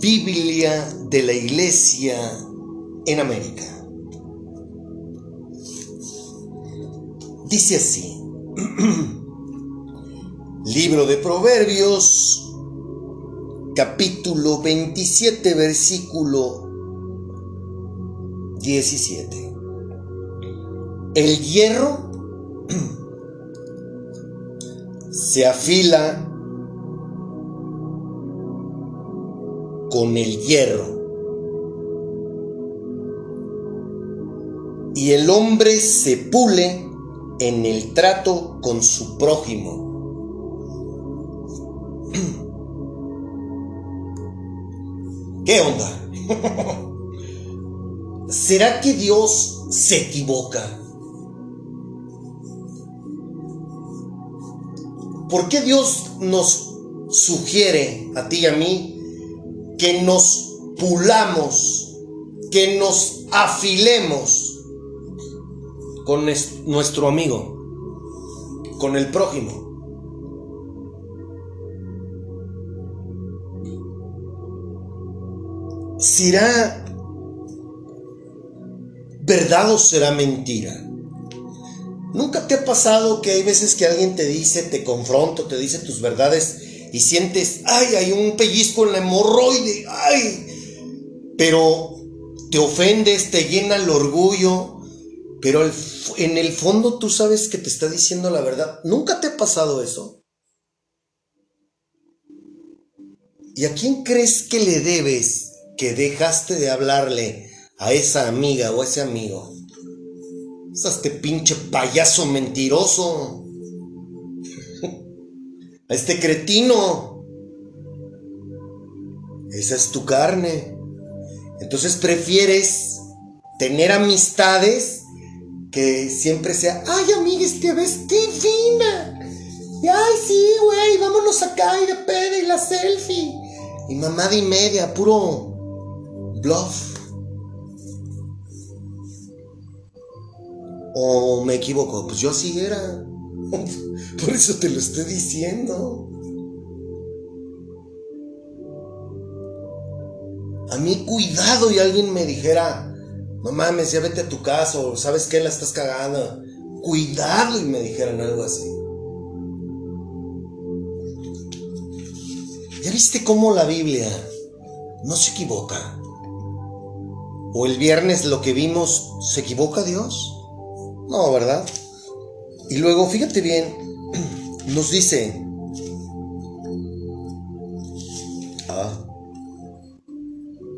Biblia de la Iglesia en América? Dice así, libro de Proverbios, capítulo 27, versículo 17. El hierro se afila con el hierro. Y el hombre se pule en el trato con su prójimo. ¿Qué onda? ¿Será que Dios se equivoca? ¿Por qué Dios nos sugiere a ti y a mí que nos pulamos, que nos afilemos con nuestro amigo, con el prójimo? ¿Será verdad o será mentira? ¿Nunca te ha pasado que hay veces que alguien te dice, te confronta, te dice tus verdades y sientes, ay, hay un pellizco en la hemorroide, ay, pero te ofendes, te llena el orgullo, pero en el fondo tú sabes que te está diciendo la verdad. ¿Nunca te ha pasado eso? ¿Y a quién crees que le debes que dejaste de hablarle a esa amiga o a ese amigo? Es este pinche payaso mentiroso. A este cretino. Esa es tu carne. Entonces prefieres tener amistades que siempre sea, ay amiga, te ves divina. Y, ay, sí, güey, vámonos acá y de peda y la selfie. Y mamada y media, puro bluff. ¿O me equivoco? Pues yo así era. Por eso te lo estoy diciendo. A mí cuidado y alguien me dijera, no mames, ya vete a tu casa o sabes que la estás cagando. Cuidado y me dijeran algo así. ¿Ya viste cómo la Biblia no se equivoca? ¿O el viernes lo que vimos, se equivoca Dios? No, ¿verdad? Y luego, fíjate bien, nos dice, ah,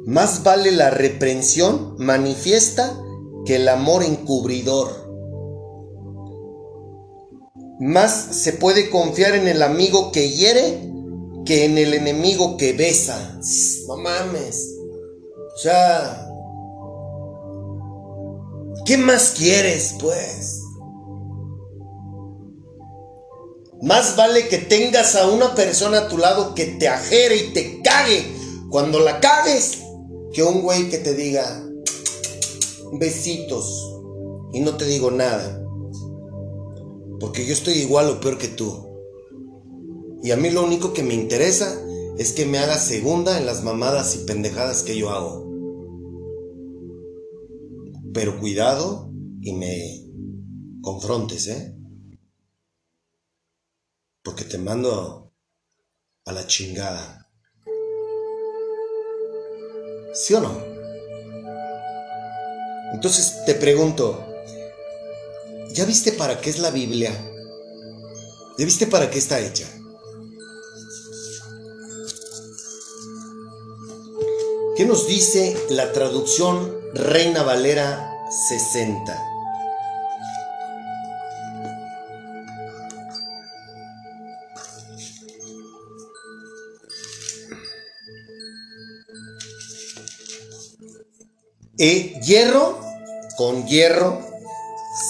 más vale la reprensión manifiesta que el amor encubridor. Más se puede confiar en el amigo que hiere que en el enemigo que besa. No mames. O sea, ¿Qué más quieres, pues? Más vale que tengas a una persona a tu lado que te ajere y te cague cuando la cagues que un güey que te diga besitos y no te digo nada. Porque yo estoy igual o peor que tú. Y a mí lo único que me interesa es que me hagas segunda en las mamadas y pendejadas que yo hago. Pero cuidado y me confrontes, ¿eh? Porque te mando a la chingada. ¿Sí o no? Entonces te pregunto, ¿ya viste para qué es la Biblia? ¿Ya viste para qué está hecha? ¿Qué nos dice la traducción Reina Valera 60? E hierro con hierro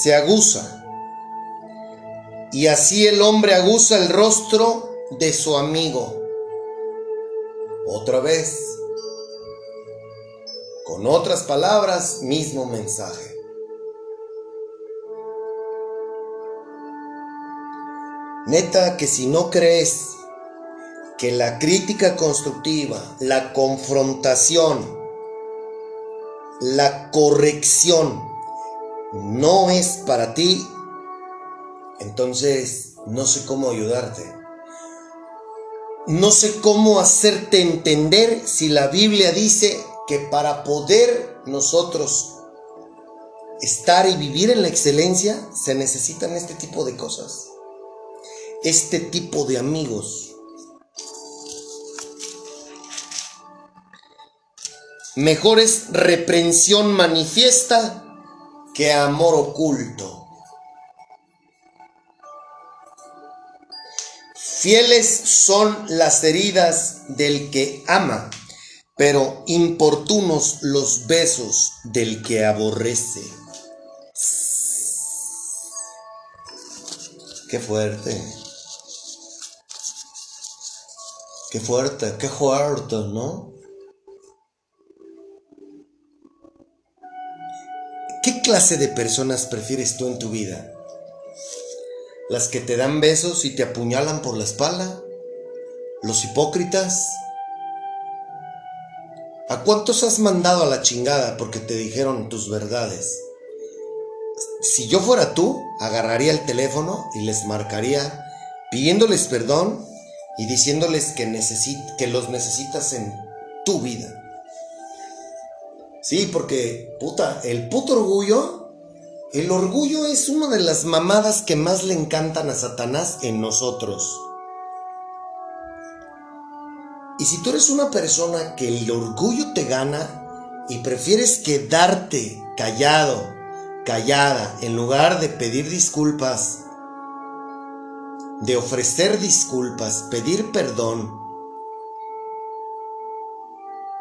se aguza. Y así el hombre aguza el rostro de su amigo. Otra vez. Con otras palabras, mismo mensaje. Neta que si no crees que la crítica constructiva, la confrontación, la corrección no es para ti, entonces no sé cómo ayudarte. No sé cómo hacerte entender si la Biblia dice que para poder nosotros estar y vivir en la excelencia se necesitan este tipo de cosas, este tipo de amigos. Mejor es reprensión manifiesta que amor oculto. Fieles son las heridas del que ama pero importunos los besos del que aborrece. Qué fuerte. Qué fuerte, qué fuerte, ¿no? ¿Qué clase de personas prefieres tú en tu vida? ¿Las que te dan besos y te apuñalan por la espalda? ¿Los hipócritas? ¿A cuántos has mandado a la chingada porque te dijeron tus verdades? Si yo fuera tú, agarraría el teléfono y les marcaría pidiéndoles perdón y diciéndoles que, que los necesitas en tu vida. Sí, porque, puta, el puto orgullo, el orgullo es una de las mamadas que más le encantan a Satanás en nosotros. Y si tú eres una persona que el orgullo te gana y prefieres quedarte callado, callada, en lugar de pedir disculpas, de ofrecer disculpas, pedir perdón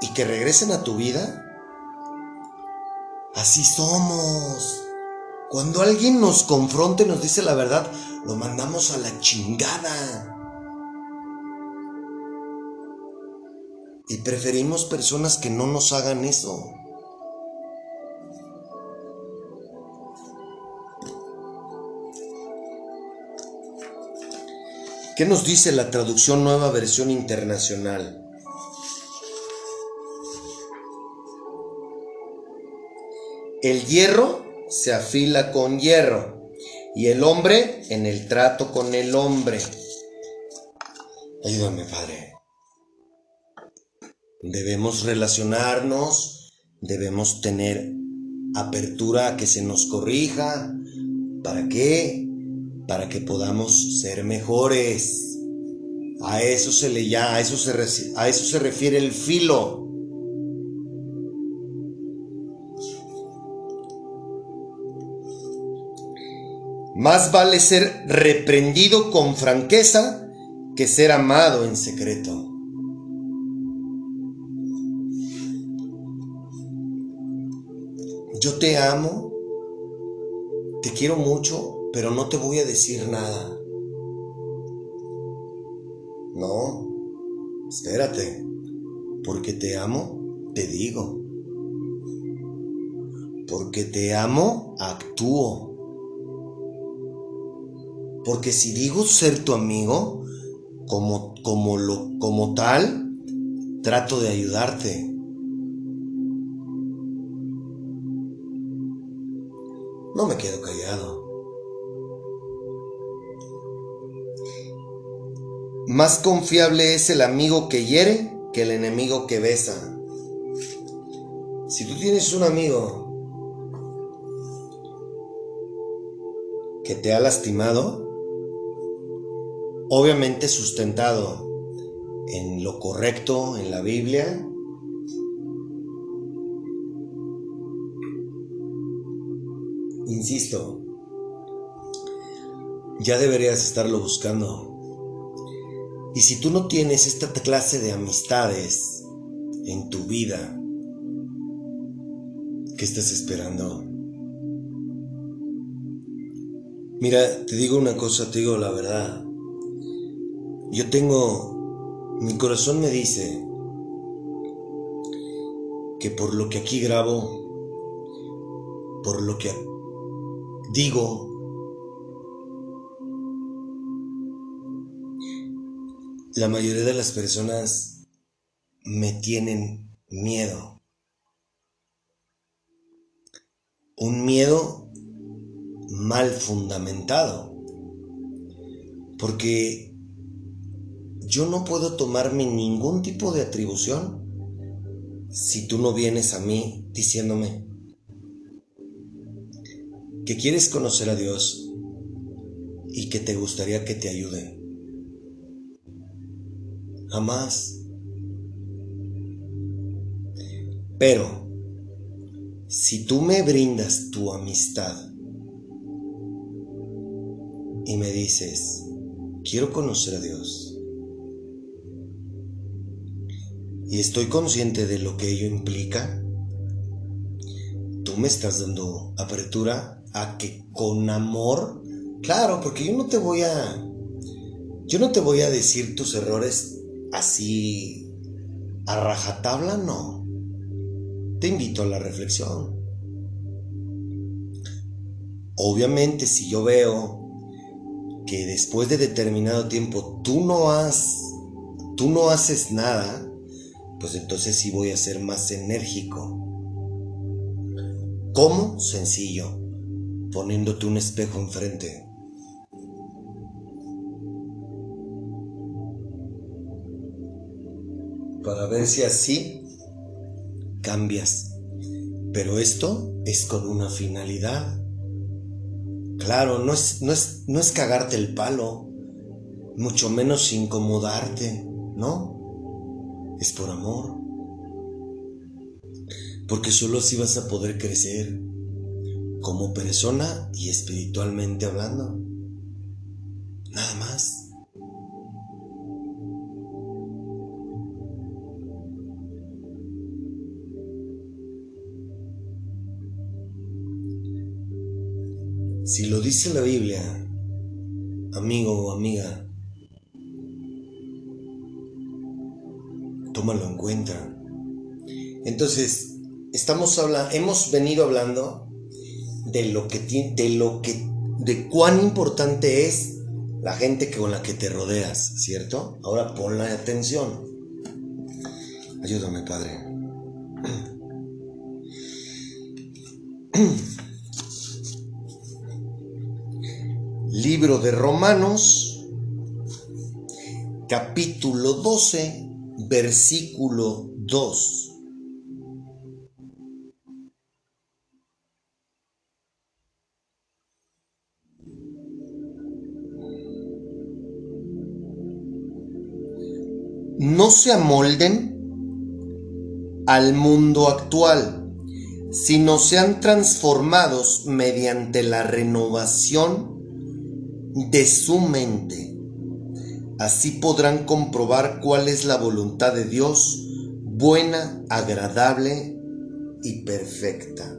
y que regresen a tu vida, Así somos. Cuando alguien nos confronte, nos dice la verdad, lo mandamos a la chingada. Y preferimos personas que no nos hagan eso. ¿Qué nos dice la traducción nueva versión internacional? El hierro se afila con hierro y el hombre en el trato con el hombre. Ayúdame, Padre. Debemos relacionarnos, debemos tener apertura a que se nos corrija. ¿Para qué? Para que podamos ser mejores. A eso se le llama, a eso se, a eso se refiere el filo. Más vale ser reprendido con franqueza que ser amado en secreto. Yo te amo, te quiero mucho, pero no te voy a decir nada. No, espérate, porque te amo, te digo. Porque te amo, actúo. Porque si digo ser tu amigo, como, como, lo, como tal, trato de ayudarte. No me quedo callado. Más confiable es el amigo que hiere que el enemigo que besa. Si tú tienes un amigo que te ha lastimado, obviamente sustentado en lo correcto, en la Biblia. Insisto, ya deberías estarlo buscando. Y si tú no tienes esta clase de amistades en tu vida, ¿qué estás esperando? Mira, te digo una cosa, te digo la verdad. Yo tengo, mi corazón me dice que por lo que aquí grabo, por lo que digo, la mayoría de las personas me tienen miedo. Un miedo mal fundamentado. Porque yo no puedo tomarme ningún tipo de atribución si tú no vienes a mí diciéndome que quieres conocer a Dios y que te gustaría que te ayude. Jamás. Pero, si tú me brindas tu amistad y me dices, quiero conocer a Dios, y estoy consciente de lo que ello implica, tú me estás dando apertura a que con amor, claro, porque yo no te voy a, yo no te voy a decir tus errores así a rajatabla, no. Te invito a la reflexión. Obviamente si yo veo que después de determinado tiempo tú no has, tú no haces nada, pues entonces sí voy a ser más enérgico. ¿Cómo? Sencillo, poniéndote un espejo enfrente. Para ver si así cambias. Pero esto es con una finalidad. Claro, no es, no es, no es cagarte el palo, mucho menos incomodarte, ¿no? Es por amor. Porque solo así vas a poder crecer como persona y espiritualmente hablando. Nada más. Si lo dice la Biblia, amigo o amiga, tómalo en cuenta. Entonces, estamos hablando, hemos venido hablando de lo que de lo que de cuán importante es la gente con la que te rodeas, ¿cierto? Ahora ponle atención. Ayúdame, Padre. Libro de Romanos, capítulo 12, versículo 2. No se amolden al mundo actual, sino sean transformados mediante la renovación de su mente. Así podrán comprobar cuál es la voluntad de Dios, buena, agradable y perfecta.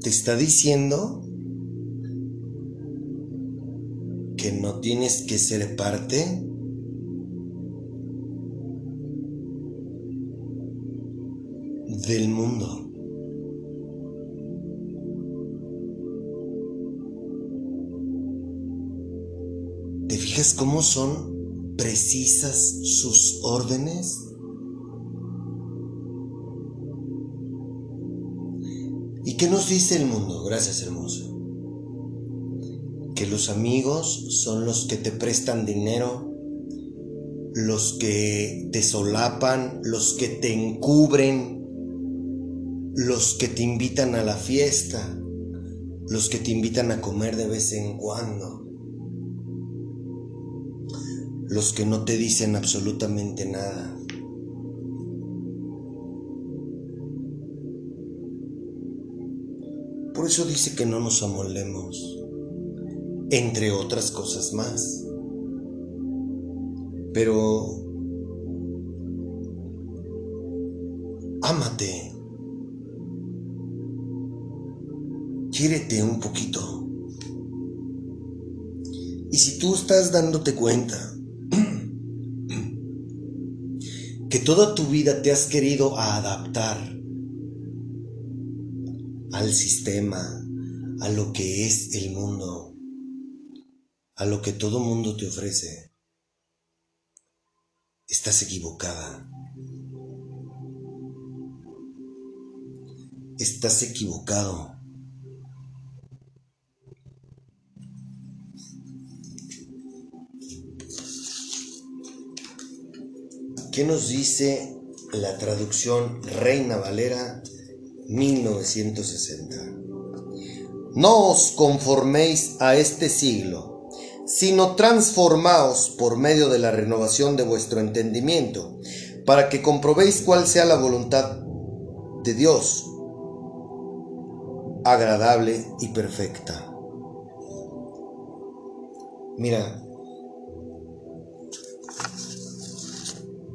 Te está diciendo que no tienes que ser parte del mundo. ¿Te fijas cómo son precisas sus órdenes? ¿Y qué nos dice el mundo? Gracias, hermoso. Que los amigos son los que te prestan dinero, los que te solapan, los que te encubren, los que te invitan a la fiesta, los que te invitan a comer de vez en cuando, los que no te dicen absolutamente nada. Por eso dice que no nos amoldemos, entre otras cosas más. Pero ámate. Quiérete un poquito. Y si tú estás dándote cuenta que toda tu vida te has querido adaptar al sistema, a lo que es el mundo, a lo que todo mundo te ofrece, estás equivocada. Estás equivocado. ¿Qué nos dice la traducción Reina Valera 1960? No os conforméis a este siglo, sino transformaos por medio de la renovación de vuestro entendimiento, para que comprobéis cuál sea la voluntad de Dios, agradable y perfecta. Mira,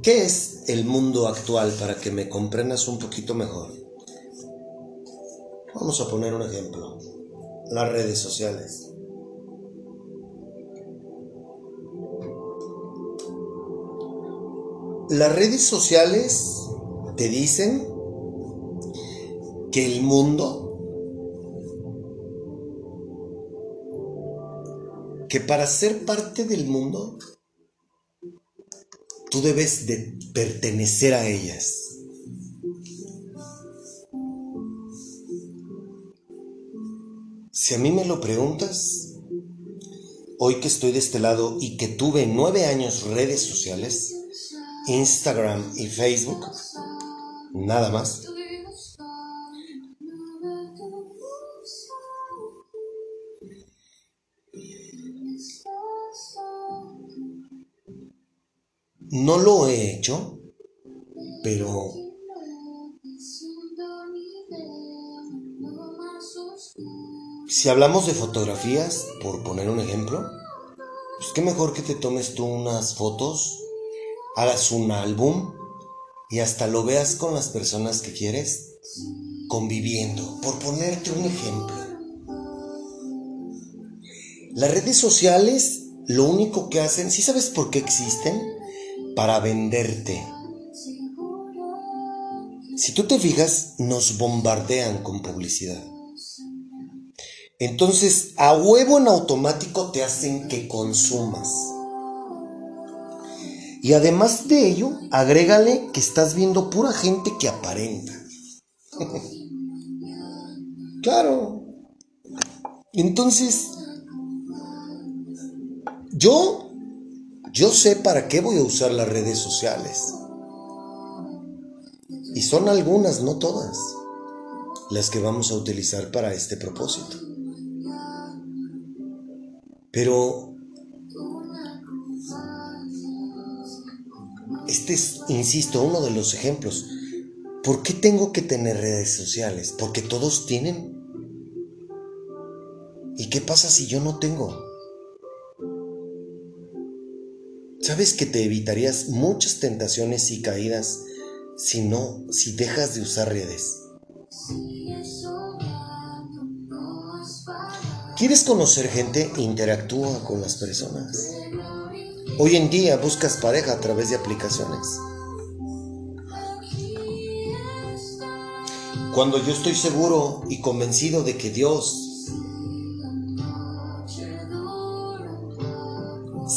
¿qué es el mundo actual para que me comprendas un poquito mejor? Vamos a poner un ejemplo, las redes sociales. Las redes sociales te dicen que el mundo, que para ser parte del mundo, tú debes de pertenecer a ellas. Si a mí me lo preguntas, hoy que estoy de este lado y que tuve nueve años redes sociales, Instagram y Facebook, nada más. No lo he hecho, pero si hablamos de fotografías, por poner un ejemplo, pues qué mejor que te tomes tú unas fotos hagas un álbum y hasta lo veas con las personas que quieres conviviendo, por ponerte un ejemplo. Las redes sociales lo único que hacen, ¿sí sabes por qué existen? Para venderte. Si tú te fijas, nos bombardean con publicidad. Entonces, a huevo en automático te hacen que consumas. Y además de ello, agrégale que estás viendo pura gente que aparenta. claro. Entonces, yo, yo sé para qué voy a usar las redes sociales. Y son algunas, no todas, las que vamos a utilizar para este propósito. Pero Este es, insisto, uno de los ejemplos. ¿Por qué tengo que tener redes sociales? Porque todos tienen. ¿Y qué pasa si yo no tengo? ¿Sabes que te evitarías muchas tentaciones y caídas si no, si dejas de usar redes? ¿Quieres conocer gente? Interactúa con las personas. Hoy en día buscas pareja a través de aplicaciones. Cuando yo estoy seguro y convencido de que Dios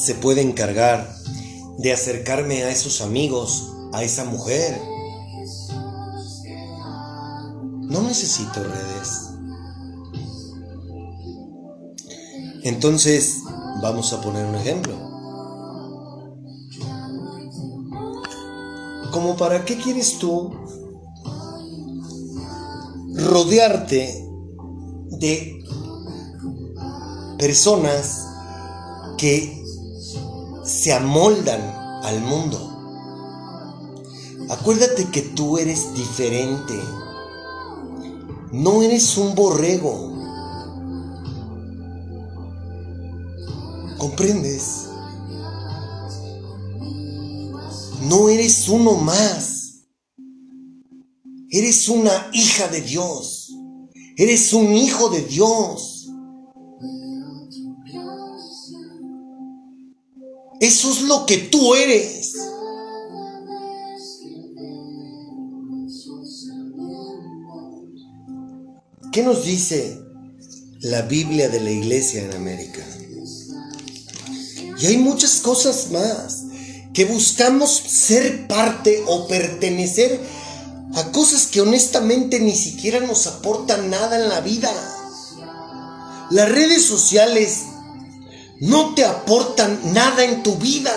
se puede encargar de acercarme a esos amigos, a esa mujer, no necesito redes. Entonces, vamos a poner un ejemplo. como para qué quieres tú rodearte de personas que se amoldan al mundo. Acuérdate que tú eres diferente. No eres un borrego. ¿Comprendes? No eres uno más. Eres una hija de Dios. Eres un hijo de Dios. Eso es lo que tú eres. ¿Qué nos dice la Biblia de la Iglesia en América? Y hay muchas cosas más que buscamos ser parte o pertenecer a cosas que honestamente ni siquiera nos aportan nada en la vida. Las redes sociales no te aportan nada en tu vida.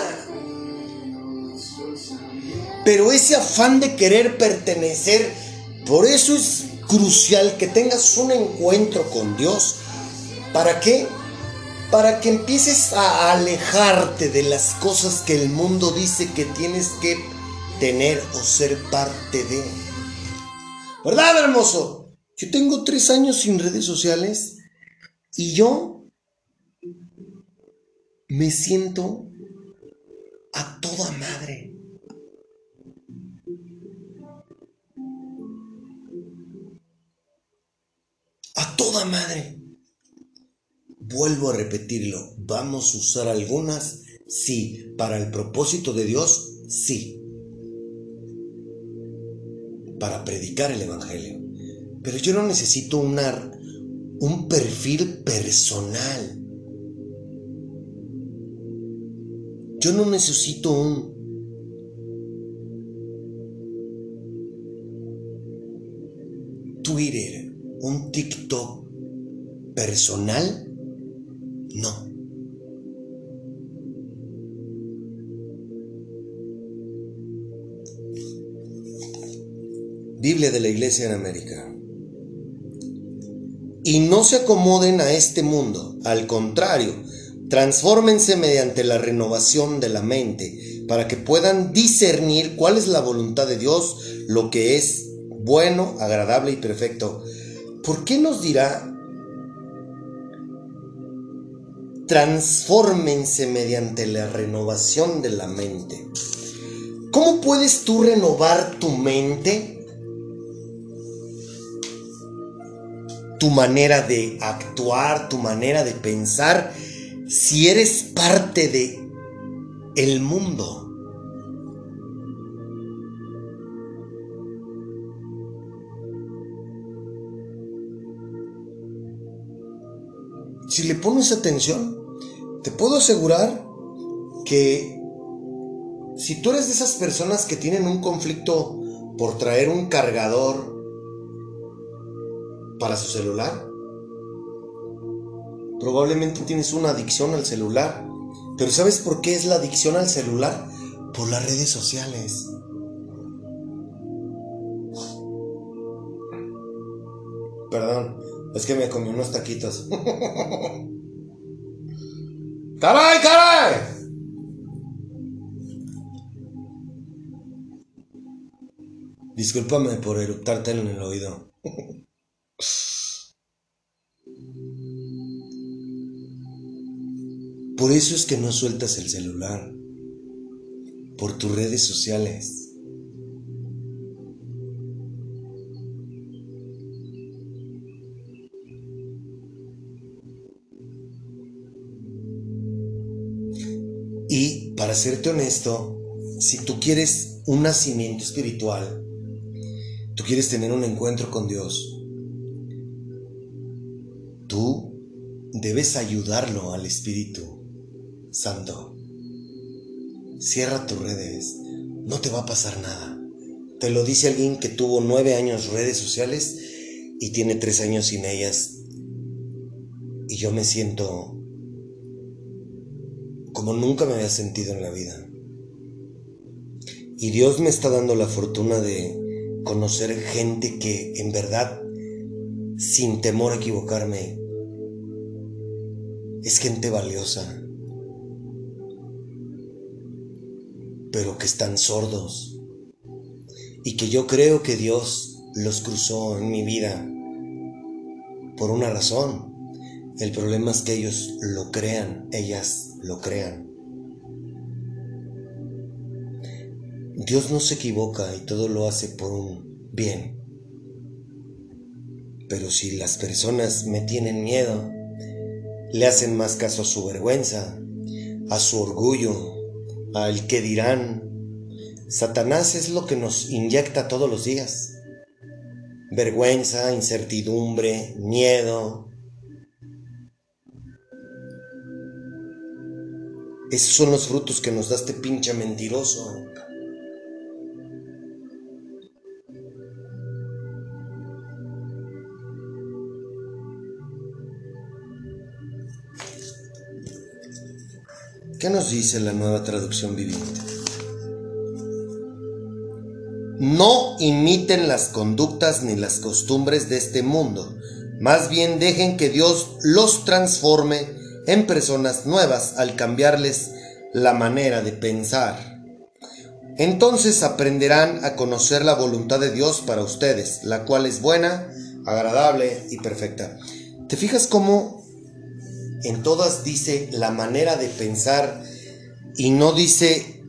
Pero ese afán de querer pertenecer, por eso es crucial que tengas un encuentro con Dios. ¿Para qué? para que empieces a alejarte de las cosas que el mundo dice que tienes que tener o ser parte de. ¿Verdad, hermoso? Yo tengo tres años sin redes sociales y yo me siento a toda madre. A toda madre. Vuelvo a repetirlo, vamos a usar algunas, sí, para el propósito de Dios, sí, para predicar el Evangelio. Pero yo no necesito una, un perfil personal. Yo no necesito un... Twitter, un TikTok personal no. Biblia de la Iglesia en América. Y no se acomoden a este mundo, al contrario, transfórmense mediante la renovación de la mente para que puedan discernir cuál es la voluntad de Dios, lo que es bueno, agradable y perfecto. ¿Por qué nos dirá transfórmense mediante la renovación de la mente. ¿Cómo puedes tú renovar tu mente? Tu manera de actuar, tu manera de pensar, si eres parte de el mundo. Si le pones atención, te puedo asegurar que si tú eres de esas personas que tienen un conflicto por traer un cargador para su celular, probablemente tienes una adicción al celular. Pero ¿sabes por qué es la adicción al celular? Por las redes sociales. Perdón, es que me comí unos taquitos. ¡Caray, caray! Discúlpame por eructarte en el oído. Por eso es que no sueltas el celular. Por tus redes sociales. para serte honesto, si tú quieres un nacimiento espiritual, tú quieres tener un encuentro con Dios, tú debes ayudarlo al Espíritu Santo. Cierra tus redes, no te va a pasar nada. Te lo dice alguien que tuvo nueve años redes sociales y tiene tres años sin ellas. Y yo me siento como nunca me había sentido en la vida. Y Dios me está dando la fortuna de conocer gente que en verdad, sin temor a equivocarme, es gente valiosa, pero que están sordos. Y que yo creo que Dios los cruzó en mi vida por una razón. El problema es que ellos lo crean, ellas lo crean. Dios no se equivoca y todo lo hace por un bien. Pero si las personas me tienen miedo, le hacen más caso a su vergüenza, a su orgullo, al que dirán, Satanás es lo que nos inyecta todos los días. Vergüenza, incertidumbre, miedo, Esos son los frutos que nos da este pinche mentiroso. ¿Qué nos dice la nueva traducción viviente? No imiten las conductas ni las costumbres de este mundo, más bien dejen que Dios los transforme en personas nuevas al cambiarles la manera de pensar. Entonces aprenderán a conocer la voluntad de Dios para ustedes, la cual es buena, agradable y perfecta. ¿Te fijas cómo en todas dice la manera de pensar y no dice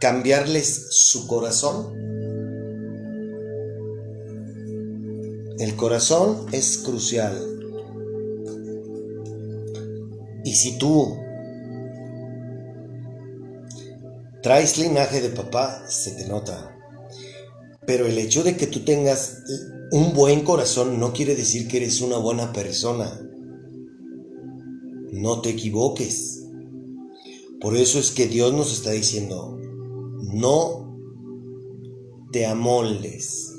cambiarles su corazón? El corazón es crucial. Y si tú traes linaje de papá, se te nota. Pero el hecho de que tú tengas un buen corazón no quiere decir que eres una buena persona. No te equivoques. Por eso es que Dios nos está diciendo, no te amoldes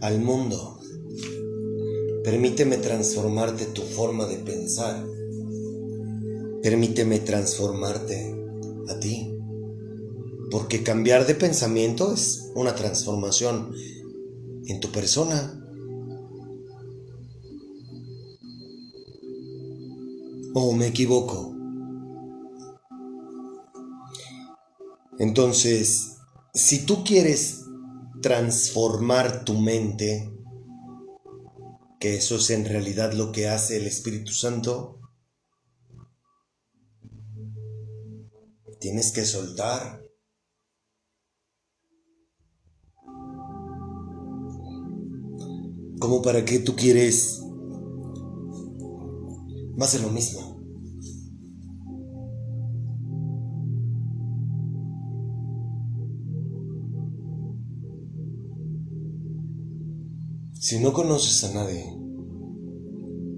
al mundo. Permíteme transformarte tu forma de pensar. Permíteme transformarte a ti. Porque cambiar de pensamiento es una transformación en tu persona. ¿O me equivoco? Entonces, si tú quieres transformar tu mente, que eso es en realidad lo que hace el Espíritu Santo, tienes que soltar. ¿Cómo para qué tú quieres más de lo mismo? Si no conoces a nadie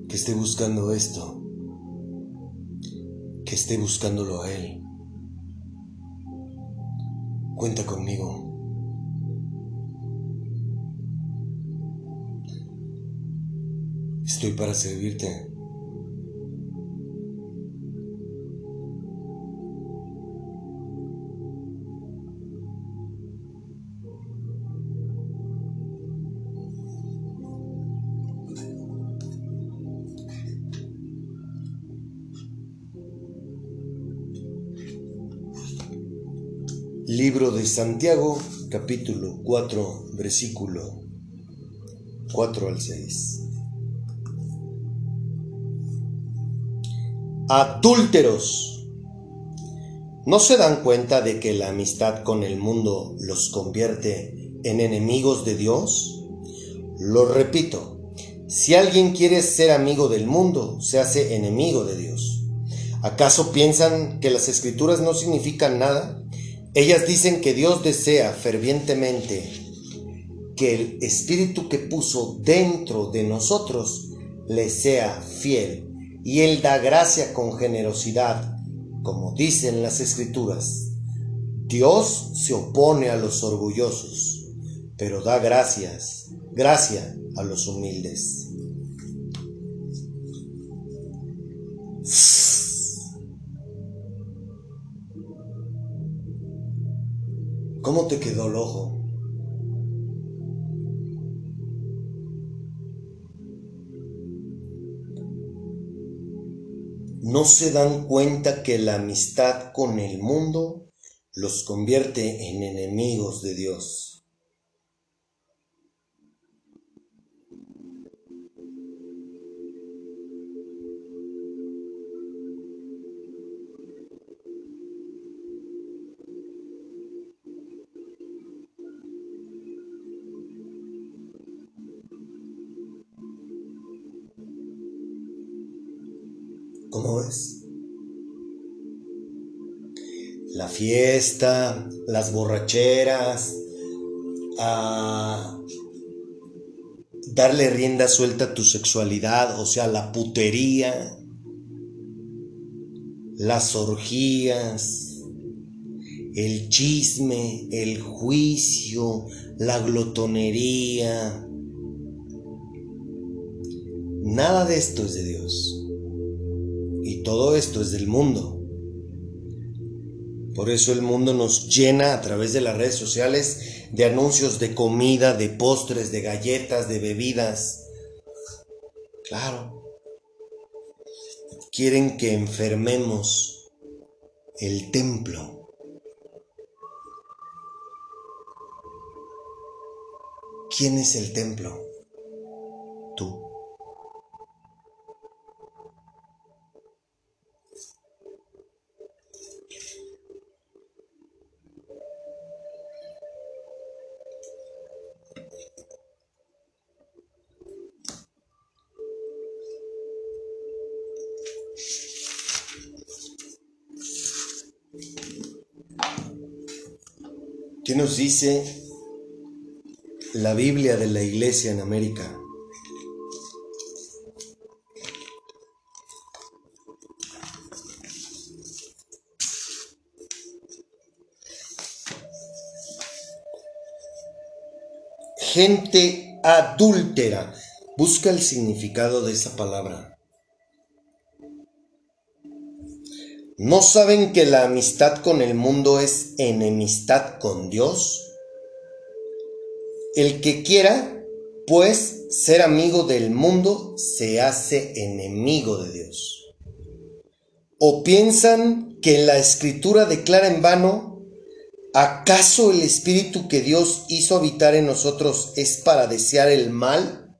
que esté buscando esto, que esté buscándolo a él, cuenta conmigo. Estoy para servirte. Libro de Santiago, capítulo 4, versículo 4 al 6. Adúlteros. ¿No se dan cuenta de que la amistad con el mundo los convierte en enemigos de Dios? Lo repito, si alguien quiere ser amigo del mundo, se hace enemigo de Dios. ¿Acaso piensan que las escrituras no significan nada? Ellas dicen que Dios desea fervientemente que el espíritu que puso dentro de nosotros le sea fiel y Él da gracia con generosidad, como dicen las escrituras. Dios se opone a los orgullosos, pero da gracias, gracia a los humildes. ¿Cómo te quedó el ojo? ¿No se dan cuenta que la amistad con el mundo los convierte en enemigos de Dios? Fiesta, las borracheras, a darle rienda suelta a tu sexualidad, o sea, la putería, las orgías, el chisme, el juicio, la glotonería. Nada de esto es de Dios. Y todo esto es del mundo. Por eso el mundo nos llena a través de las redes sociales de anuncios de comida, de postres, de galletas, de bebidas. Claro. Quieren que enfermemos el templo. ¿quién es el templo? ¿Qué nos dice la Biblia de la Iglesia en América? Gente adúltera. Busca el significado de esa palabra. ¿No saben que la amistad con el mundo es enemistad con Dios? El que quiera, pues, ser amigo del mundo se hace enemigo de Dios. ¿O piensan que la escritura declara en vano, ¿acaso el espíritu que Dios hizo habitar en nosotros es para desear el mal?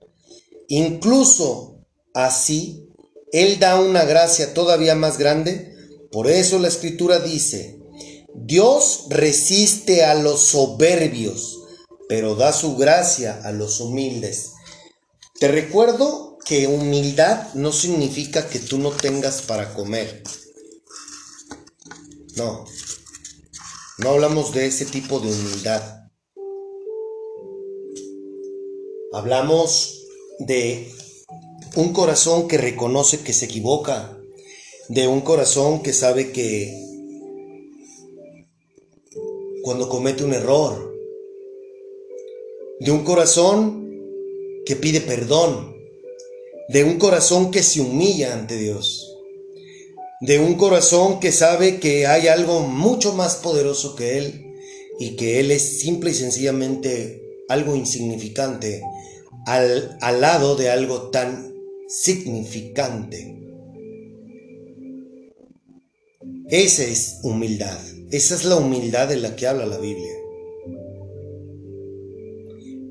Incluso así, Él da una gracia todavía más grande por eso la escritura dice, Dios resiste a los soberbios, pero da su gracia a los humildes. Te recuerdo que humildad no significa que tú no tengas para comer. No, no hablamos de ese tipo de humildad. Hablamos de un corazón que reconoce que se equivoca, de un corazón que sabe que cuando comete un error, de un corazón que pide perdón, de un corazón que se humilla ante Dios, de un corazón que sabe que hay algo mucho más poderoso que Él y que Él es simple y sencillamente algo insignificante al, al lado de algo tan significante. Esa es humildad. Esa es la humildad de la que habla la Biblia.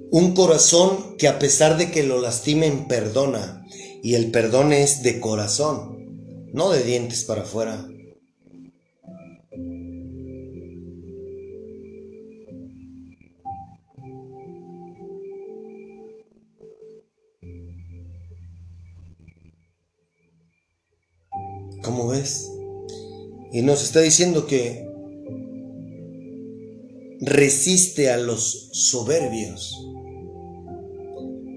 Un corazón que a pesar de que lo lastimen perdona. Y el perdón es de corazón, no de dientes para afuera. ¿Cómo ves? Y nos está diciendo que resiste a los soberbios.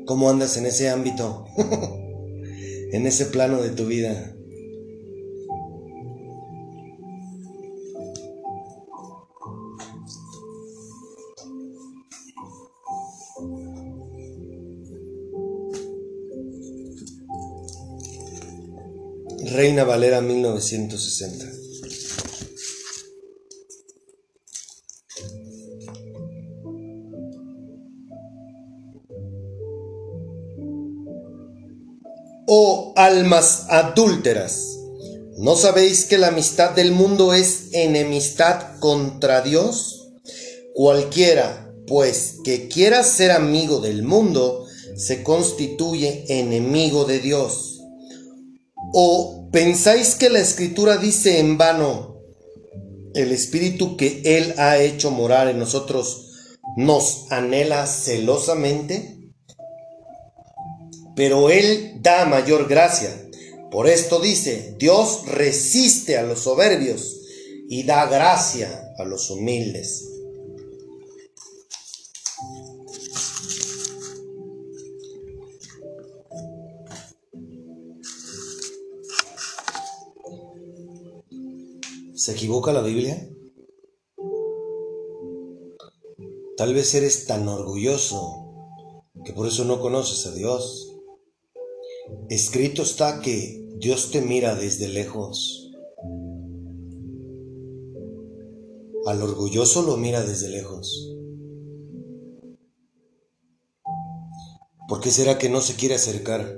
¿Cómo andas en ese ámbito? en ese plano de tu vida. Reina Valera 1960. Oh almas adúlteras, ¿no sabéis que la amistad del mundo es enemistad contra Dios? Cualquiera, pues, que quiera ser amigo del mundo, se constituye enemigo de Dios. ¿O pensáis que la escritura dice en vano, el espíritu que Él ha hecho morar en nosotros nos anhela celosamente? Pero Él da mayor gracia. Por esto dice, Dios resiste a los soberbios y da gracia a los humildes. ¿Se equivoca la Biblia? Tal vez eres tan orgulloso que por eso no conoces a Dios. Escrito está que Dios te mira desde lejos. Al orgulloso lo mira desde lejos. ¿Por qué será que no se quiere acercar?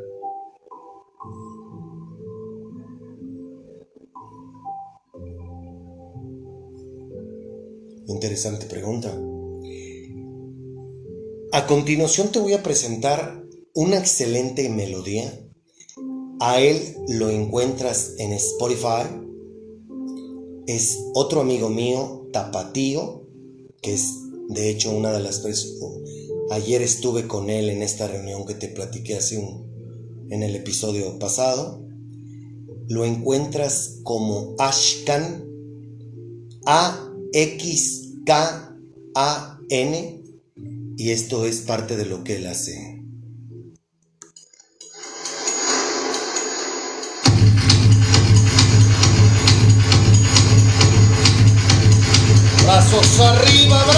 Interesante pregunta. A continuación te voy a presentar una excelente melodía. A él lo encuentras en Spotify. Es otro amigo mío, Tapatío, que es de hecho una de las. Ayer estuve con él en esta reunión que te platiqué hace un, en el episodio pasado. Lo encuentras como Ashkan, A-X-K-A-N, y esto es parte de lo que él hace. Arriba.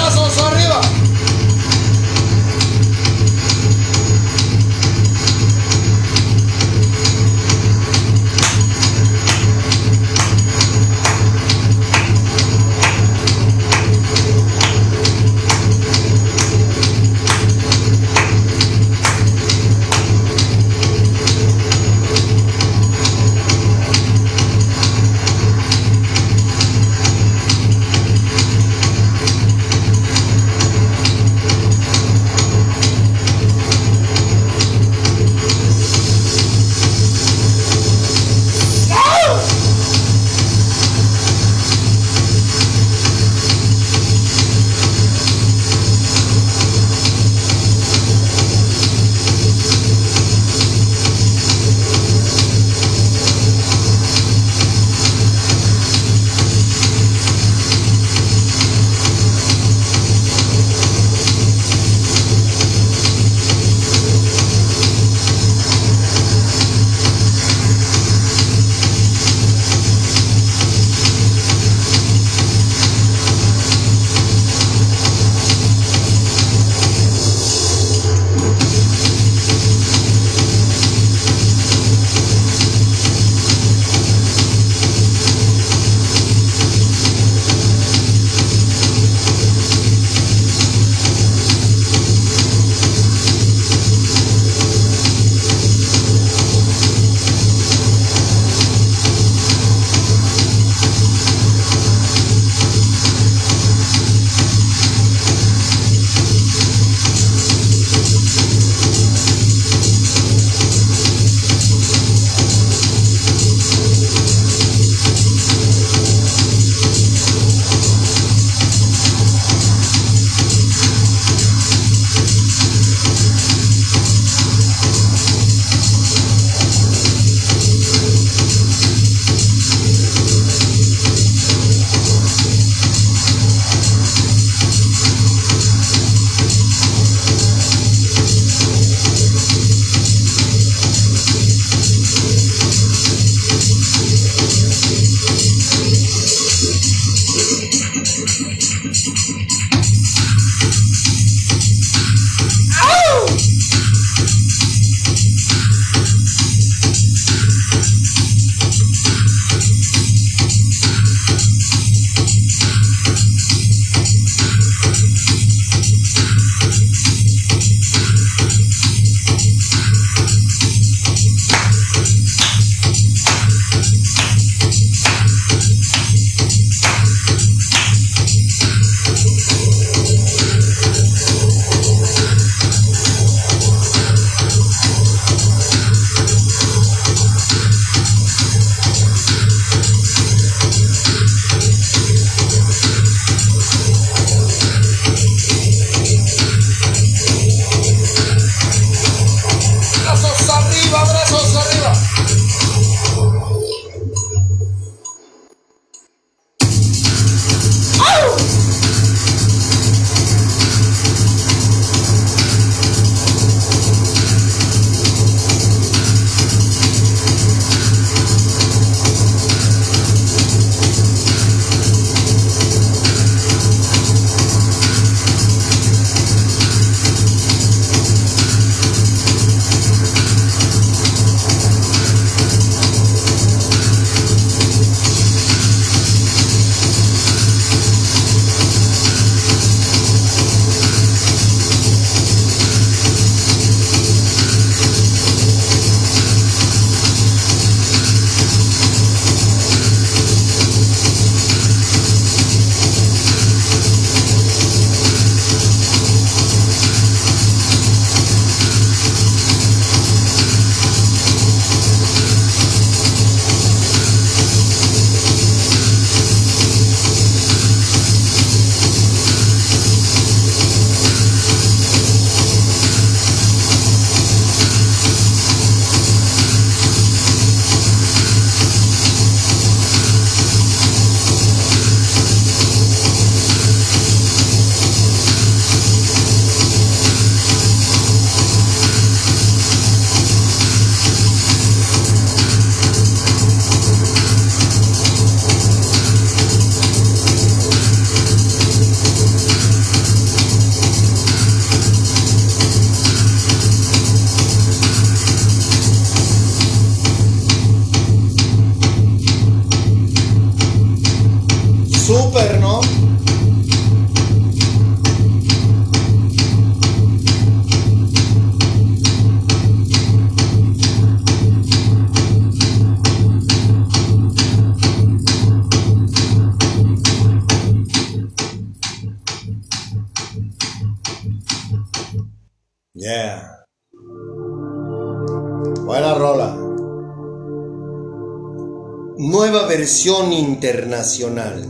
Versión internacional.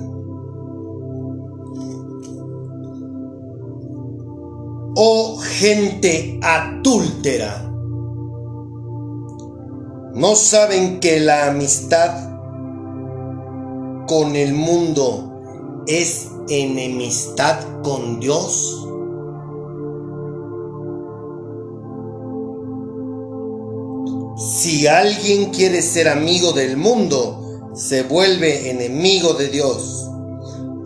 Oh gente adúltera. ¿No saben que la amistad con el mundo es enemistad con Dios? Si alguien quiere ser amigo del mundo, se vuelve enemigo de Dios.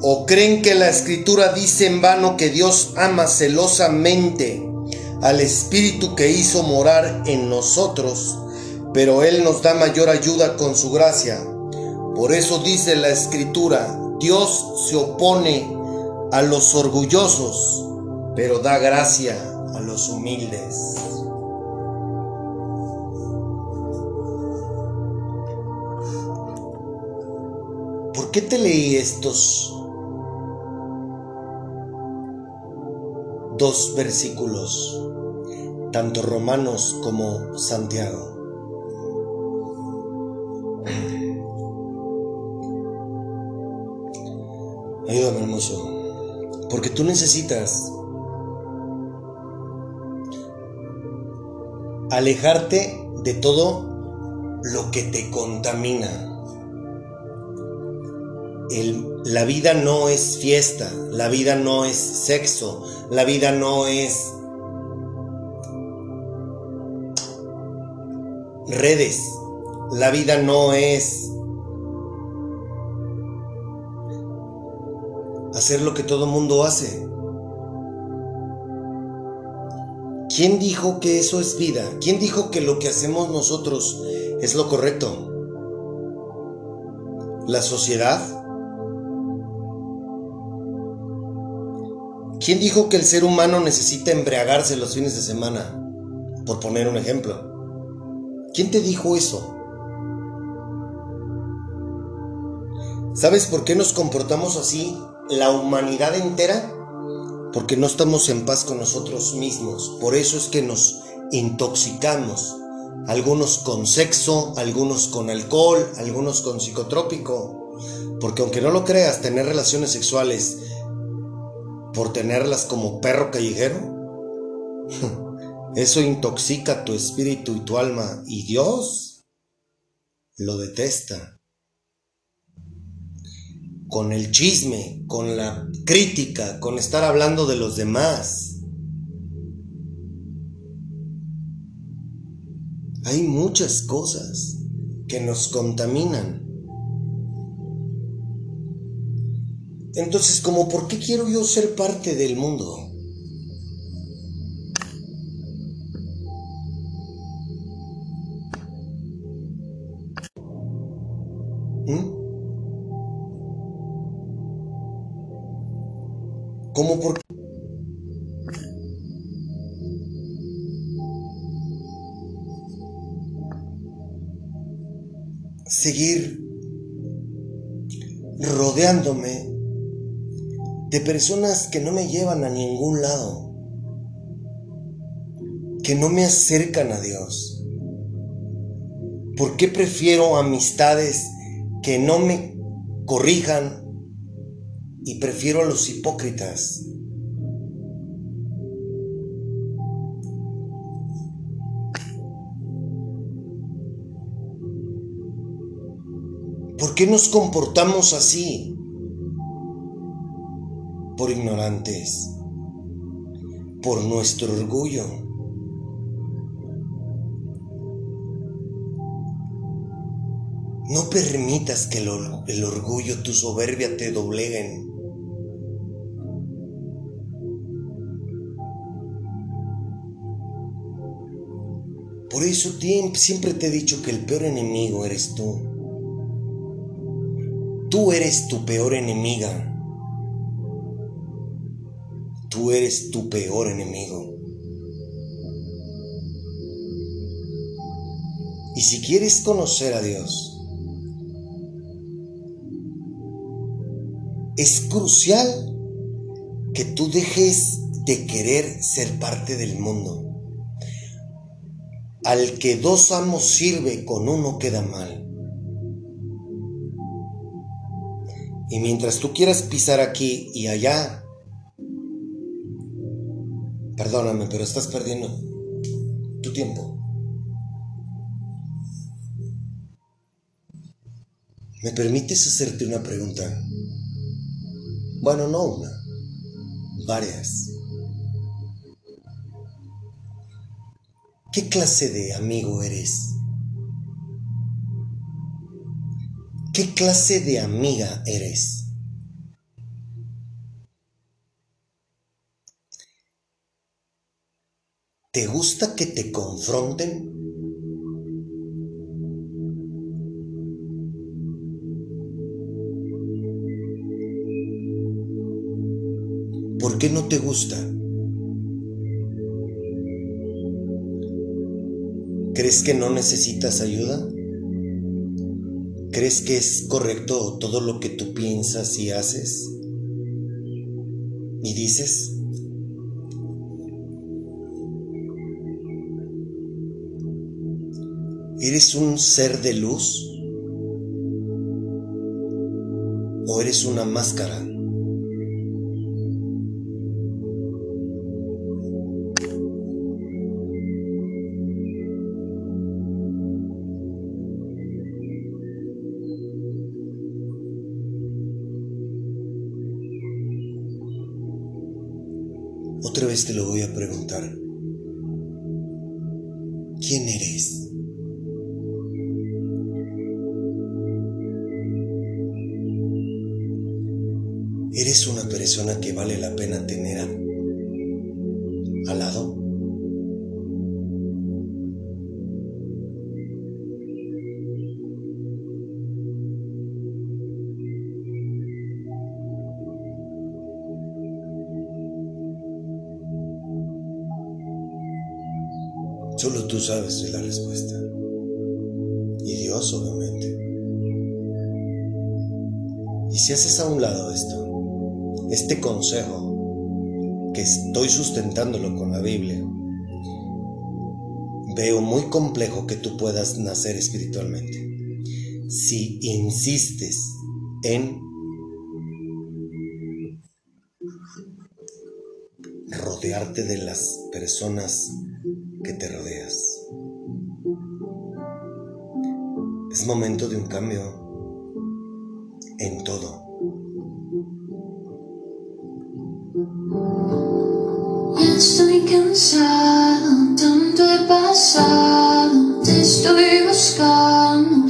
¿O creen que la escritura dice en vano que Dios ama celosamente al Espíritu que hizo morar en nosotros, pero Él nos da mayor ayuda con su gracia? Por eso dice la escritura, Dios se opone a los orgullosos, pero da gracia a los humildes. Qué te leí estos dos versículos, tanto Romanos como Santiago? Ayúdame, hermoso, porque tú necesitas alejarte de todo lo que te contamina la vida no es fiesta, la vida no es sexo, la vida no es redes, la vida no es hacer lo que todo mundo hace. ¿Quién dijo que eso es vida? ¿Quién dijo que lo que hacemos nosotros es lo correcto? ¿La sociedad? ¿Quién dijo que el ser humano necesita embriagarse los fines de semana? Por poner un ejemplo. ¿Quién te dijo eso? ¿Sabes por qué nos comportamos así la humanidad entera? Porque no estamos en paz con nosotros mismos. Por eso es que nos intoxicamos. Algunos con sexo, algunos con alcohol, algunos con psicotrópico. Porque aunque no lo creas, tener relaciones sexuales por tenerlas como perro callejero? Eso intoxica tu espíritu y tu alma y Dios lo detesta. Con el chisme, con la crítica, con estar hablando de los demás. Hay muchas cosas que nos contaminan. Entonces, como, ¿por qué quiero yo ser parte del mundo? ¿Mm? ¿Cómo por qué? Seguir rodeándome de personas que no me llevan a ningún lado, que no me acercan a Dios. ¿Por qué prefiero amistades que no me corrijan y prefiero a los hipócritas? ¿Por qué nos comportamos así? Por ignorantes, por nuestro orgullo. No permitas que el, orgullo, tu soberbia te dobleguen. Por eso siempre te he dicho que el peor enemigo eres tú. Tú eres tu peor enemiga. Eres tu peor enemigo. Y si quieres conocer a Dios, es crucial que tú dejes de querer ser parte del mundo. Al que dos amos sirve, con uno queda mal. Y mientras tú quieras pisar aquí y allá, perdóname, pero estás perdiendo tu tiempo. ¿Me permites hacerte una pregunta? Bueno, no una, varias. ¿Qué clase de amigo eres? ¿Qué clase de amiga eres? ¿Te gusta que te confronten? ¿Por qué no te gusta? ¿Crees que no necesitas ayuda? ¿Crees que es correcto todo lo que tú piensas y haces? ¿Y dices? ¿Eres un ser de luz? ¿O eres una máscara? La respuesta. Y Dios, obviamente. Y si haces a un lado esto, este consejo, que estoy sustentándolo con la Biblia, veo muy complejo que tú puedas nacer espiritualmente. Si insistes en rodearte de las personas que te rodeas. Momento de un cambio en todo. Estoy cansado, tanto he pasado, te estoy buscando,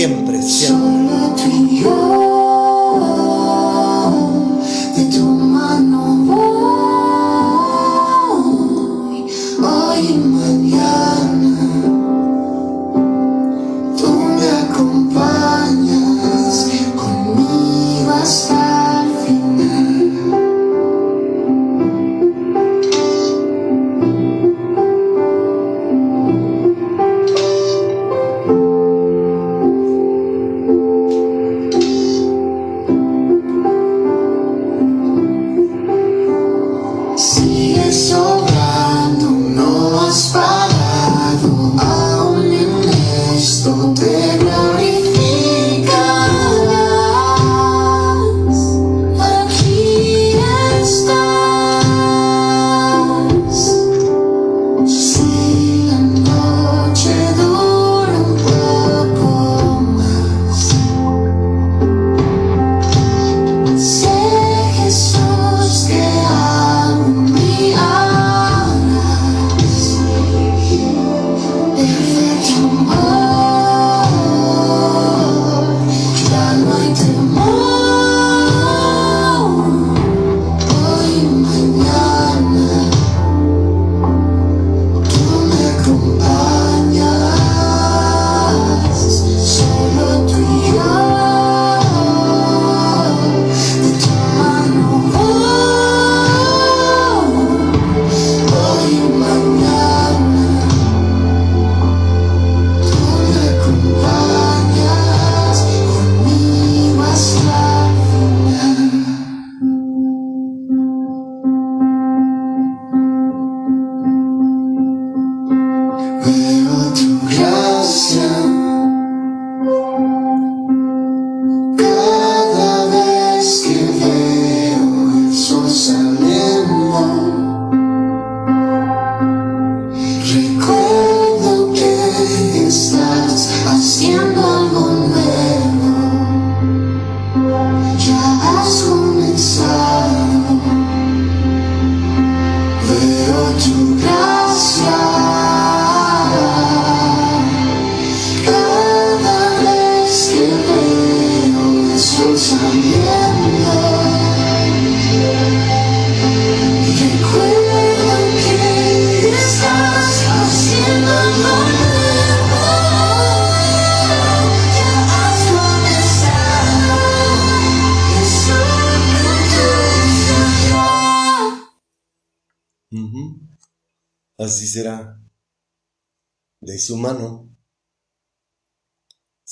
siempre, siempre.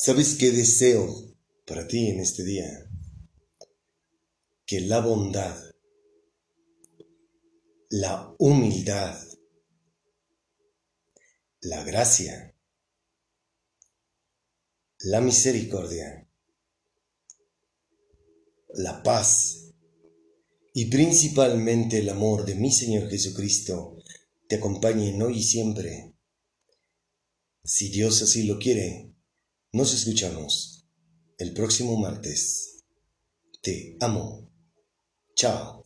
¿Sabes qué deseo para ti en este día? Que la bondad, la humildad, la gracia, la misericordia, la paz y principalmente el amor de mi Señor Jesucristo te acompañen hoy y siempre. Si Dios así lo quiere, nos escuchamos el próximo martes. Te amo. Chao.